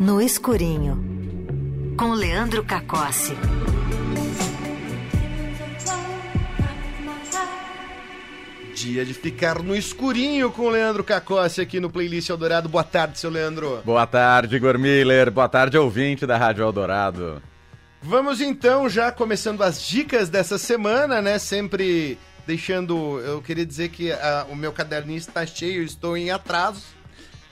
No Escurinho, com Leandro Cacossi. Dia de ficar no escurinho com o Leandro Cacossi aqui no Playlist Eldorado. Boa tarde, seu Leandro. Boa tarde, Igor Miller. Boa tarde, ouvinte da Rádio Eldorado. Vamos então, já começando as dicas dessa semana, né? Sempre deixando. Eu queria dizer que a, o meu caderninho está cheio, estou em atraso.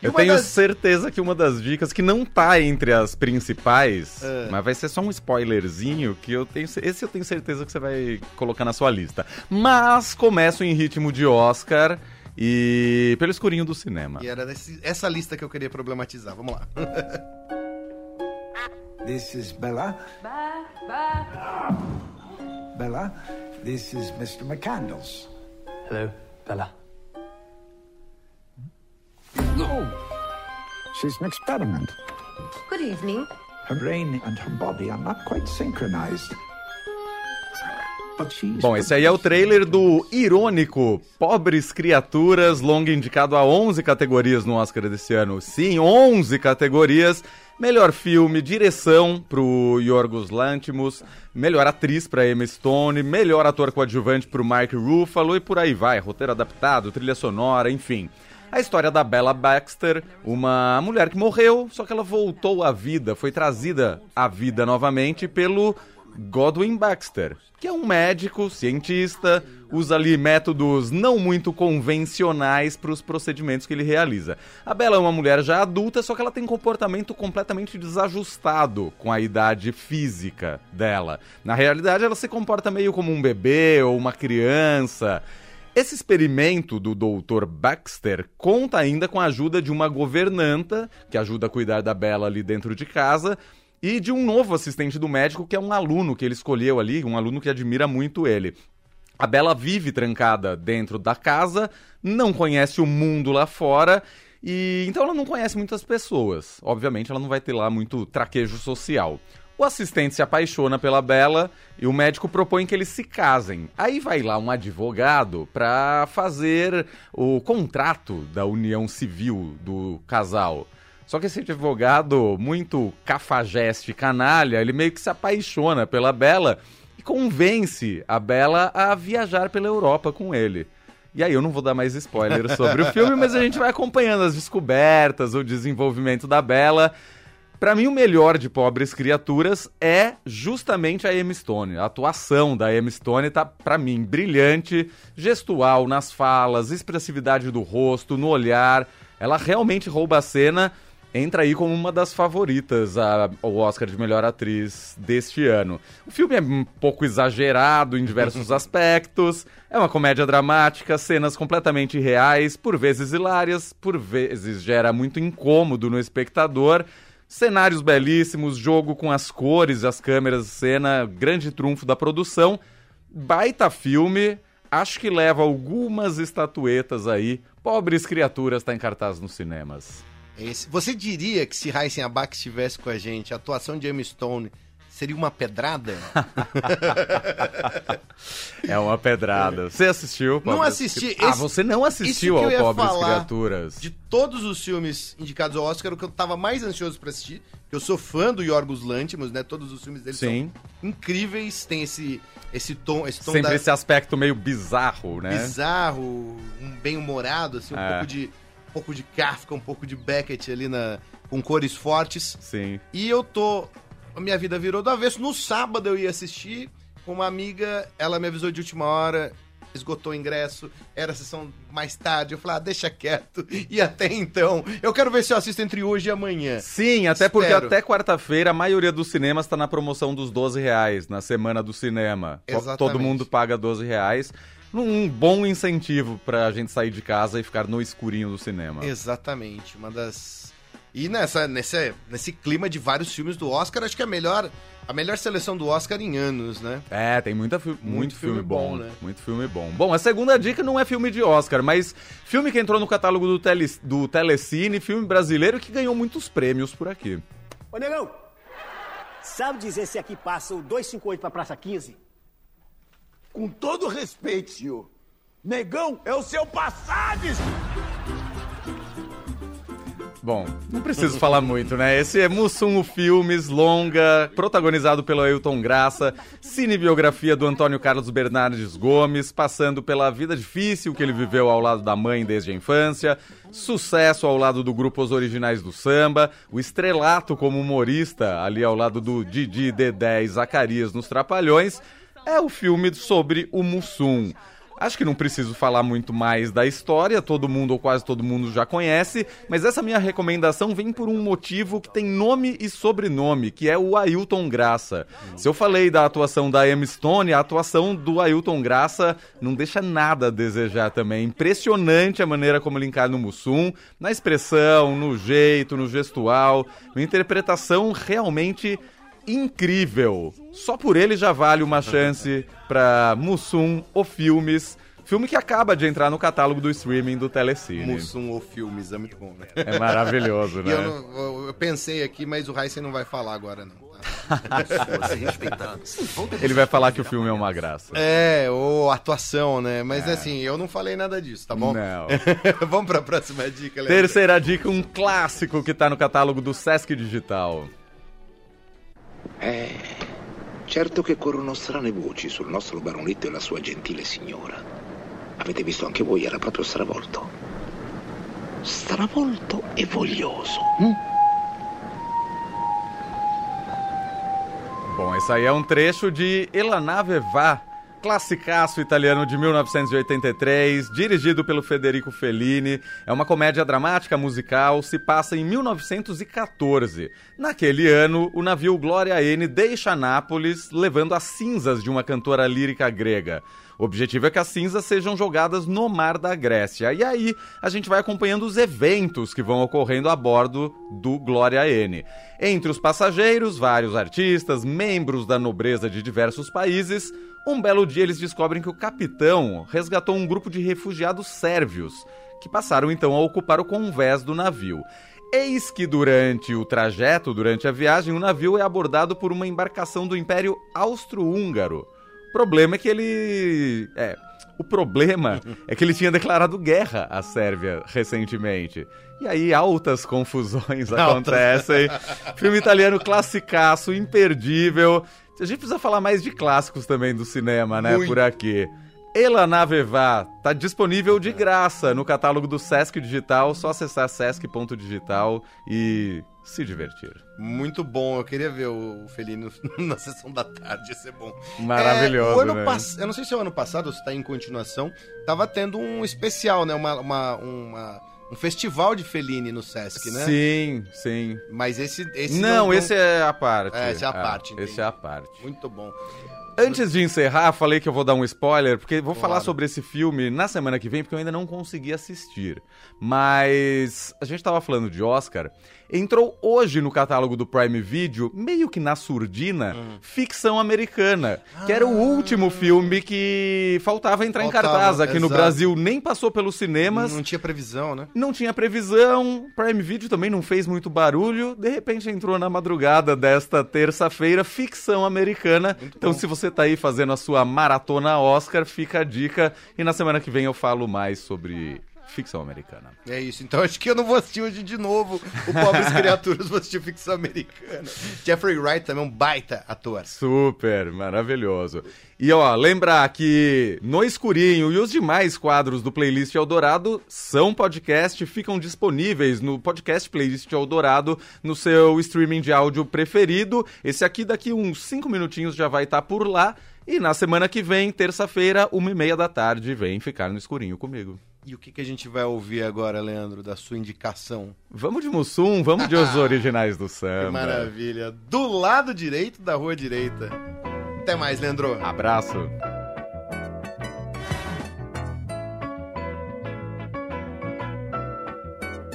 Eu tenho das... certeza que uma das dicas que não tá entre as principais, é. mas vai ser só um spoilerzinho que eu tenho, esse eu tenho certeza que você vai colocar na sua lista. Mas começo em ritmo de Oscar e pelo escurinho do cinema. E era essa lista que eu queria problematizar. Vamos lá. This is Bella. Ba, ba. Bella, this is Mr. McCandles. Hello, Bella. She's an experiment. Good evening. Her brain and her body are not quite synchronized. Bom, esse aí é o trailer do irônico Pobres Criaturas, longa indicado a 11 categorias no Oscar desse ano. Sim, 11 categorias. Melhor filme, direção pro Yorgos Lanthimos, melhor atriz para Emma Stone, melhor ator coadjuvante pro Mark Ruffalo e por aí vai, roteiro adaptado, trilha sonora, enfim. A história da Bella Baxter, uma mulher que morreu, só que ela voltou à vida, foi trazida à vida novamente pelo Godwin Baxter, que é um médico, cientista, usa ali métodos não muito convencionais para os procedimentos que ele realiza. A Bella é uma mulher já adulta, só que ela tem comportamento completamente desajustado com a idade física dela. Na realidade, ela se comporta meio como um bebê ou uma criança. Esse experimento do Dr. Baxter conta ainda com a ajuda de uma governanta, que ajuda a cuidar da Bela ali dentro de casa, e de um novo assistente do médico, que é um aluno que ele escolheu ali, um aluno que admira muito ele. A Bela vive trancada dentro da casa, não conhece o mundo lá fora e então ela não conhece muitas pessoas. Obviamente ela não vai ter lá muito traquejo social. O assistente se apaixona pela Bela e o médico propõe que eles se casem. Aí vai lá um advogado para fazer o contrato da união civil do casal. Só que esse advogado, muito cafajeste canalha, ele meio que se apaixona pela Bela e convence a Bela a viajar pela Europa com ele. E aí eu não vou dar mais spoilers sobre o filme, mas a gente vai acompanhando as descobertas, o desenvolvimento da Bela. Para mim, o melhor de Pobres Criaturas é justamente a Emma Stone. A atuação da Emma Stone tá, para mim, brilhante, gestual nas falas, expressividade do rosto, no olhar. Ela realmente rouba a cena. Entra aí como uma das favoritas ao Oscar de melhor atriz deste ano. O filme é um pouco exagerado em diversos aspectos. É uma comédia dramática, cenas completamente reais, por vezes hilárias, por vezes gera muito incômodo no espectador. Cenários belíssimos, jogo com as cores, as câmeras, cena, grande trunfo da produção. Baita filme, acho que leva algumas estatuetas aí. Pobres Criaturas está em cartaz nos cinemas. Esse, você diria que se Heisen Abak estivesse com a gente, a atuação de Emma Stone Seria uma pedrada? é uma pedrada. Você assistiu? Não assisti. Ah, você não assistiu ao Pobres Criaturas. De todos os filmes indicados ao Oscar, o que eu tava mais ansioso para assistir, eu sou fã do Yorgos Lanthimos, né? Todos os filmes dele Sim. são incríveis, tem esse esse tom, esse tom Sempre da... esse aspecto meio bizarro, né? Bizarro, um bem-humorado, assim, um é. pouco de um pouco de Kafka, um pouco de Beckett ali na com cores fortes. Sim. E eu tô a minha vida virou do avesso. No sábado eu ia assistir com uma amiga, ela me avisou de última hora, esgotou o ingresso, era a sessão mais tarde. Eu falei, ah, deixa quieto. E até então, eu quero ver se eu assisto entre hoje e amanhã. Sim, até Espero. porque até quarta-feira a maioria dos cinemas está na promoção dos 12 reais, na semana do cinema. Exatamente. Todo mundo paga 12 reais. Um bom incentivo para a gente sair de casa e ficar no escurinho do cinema. Exatamente. Uma das e nessa, nesse, nesse clima de vários filmes do Oscar, acho que é a melhor, a melhor seleção do Oscar em anos, né? É, tem muita fi muito, muito filme, filme bom, bom, né? Muito filme bom. Bom, a segunda dica não é filme de Oscar, mas filme que entrou no catálogo do, tele, do Telecine, filme brasileiro que ganhou muitos prêmios por aqui. Ô, Negão, sabe dizer se aqui passa o 258 pra Praça 15? Com todo respeito, senhor, Negão é o seu Passades! Bom, não preciso falar muito, né? Esse é Mussum Filmes, longa, protagonizado pelo Ailton Graça, cinebiografia do Antônio Carlos Bernardes Gomes, passando pela vida difícil que ele viveu ao lado da mãe desde a infância, sucesso ao lado do grupo Os Originais do Samba, o estrelato como humorista ali ao lado do Didi, Dedé e Zacarias nos Trapalhões, é o filme sobre o Mussum. Acho que não preciso falar muito mais da história, todo mundo ou quase todo mundo já conhece, mas essa minha recomendação vem por um motivo que tem nome e sobrenome, que é o Ailton Graça. Se eu falei da atuação da Emma Stone, a atuação do Ailton Graça não deixa nada a desejar também. Impressionante a maneira como ele encara no Mussum, na expressão, no jeito, no gestual, uma interpretação realmente incrível. Só por ele já vale uma chance pra Mussum ou Filmes. Filme que acaba de entrar no catálogo do streaming do Telecine. Mussum ou filmes, é muito bom, né? É maravilhoso, E né? eu, não- eu- pensei aqui, mas o Heisen não vai falar agora, não. tá? Ele vai falar que o filme é uma graça. É, ou atuação, né? Mas assim, eu não falei nada disso, tá bom? Não. Vamos pra próxima dica, Leandro. Terceira dica, um clássico que tá no catálogo do Sesc Digital. Eh, certo che corrono strane voci sul nostro baronetto e la sua gentile signora. Avete visto anche voi, era proprio stravolto. Stravolto e voglioso. hm? Bom, esse aí é um trecho de Ela Nave Va, classicaço italiano de 1983, dirigido pelo Federico Fellini. É uma comédia dramática musical, se passa em 1914. Naquele ano, o navio Glória N deixa Nápoles, levando as cinzas de uma cantora lírica grega. O objetivo é que as cinzas sejam jogadas no mar da Grécia. E aí a gente vai acompanhando os eventos que vão ocorrendo a bordo do Glória N. Entre os passageiros, vários artistas, membros da nobreza de diversos países. Um belo dia eles descobrem que o capitão resgatou um grupo de refugiados sérvios, que passaram então a ocupar o convés do navio. Eis que durante o trajeto, durante a viagem, o navio é abordado por uma embarcação do Império Austro-Húngaro. O problema é que ele. É. O problema é que ele tinha declarado guerra à Sérvia recentemente. E aí altas confusões acontecem. Filme italiano classicaço, imperdível. A gente precisa falar mais de clássicos também do cinema, né? Muito. Por aqui. Ela Nave Va tá disponível de graça no catálogo do Sesc Digital, só acessar sesc.digital e se divertir. Muito bom, eu queria ver o Felino na sessão da tarde, ia ser bom. Maravilhoso, É, ano né? pass- Eu não sei se é o ano passado ou se tá em continuação, tava tendo um especial, né? Uma, uma- uma- um festival de Fellini no Sesc, né? Sim, sim. Mas esse. esse não, esse é a parte. É, esse é a parte, Esse entendi. é a parte. Muito bom. Antes de encerrar, falei que eu vou dar um spoiler, porque vou falar Claro. sobre esse filme na semana que vem, porque eu ainda não consegui assistir. Mas a gente tava falando de Oscar. Entrou hoje no catálogo do Prime Video, meio que na surdina, Hum. Ficção Americana, que era o último filme que faltava entrar em Ah. Faltava, cartaz aqui no exato. Brasil, nem passou pelos cinemas. Não tinha previsão, né? Não tinha previsão, Prime Video também não fez muito barulho, de repente entrou na madrugada desta terça-feira, ficção americana. então, se você tá aí fazendo a sua maratona Oscar, fica a dica. E na semana que vem eu falo mais sobre ficção americana. É isso, então acho que eu não vou assistir hoje de novo o Pobres Criaturas, vou assistir ficção americana. Jeffrey Wright também é um baita ator. Super, maravilhoso. E ó, lembrar que No Escurinho e os demais quadros do Playlist Eldorado são podcast, ficam disponíveis no podcast Playlist Eldorado, no seu streaming de áudio preferido. Esse aqui daqui uns 5 minutinhos já vai estar por lá. E na semana que vem, terça-feira, uma e meia da tarde, vem ficar no escurinho comigo. E o que, que a gente vai ouvir agora, Leandro, da sua indicação? Vamos de Mussum, vamos de os originais do Que samba. maravilha. Do lado direito da rua direita. Até mais, Leandro. Abraço.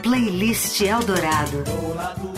Playlist Eldorado. Do lado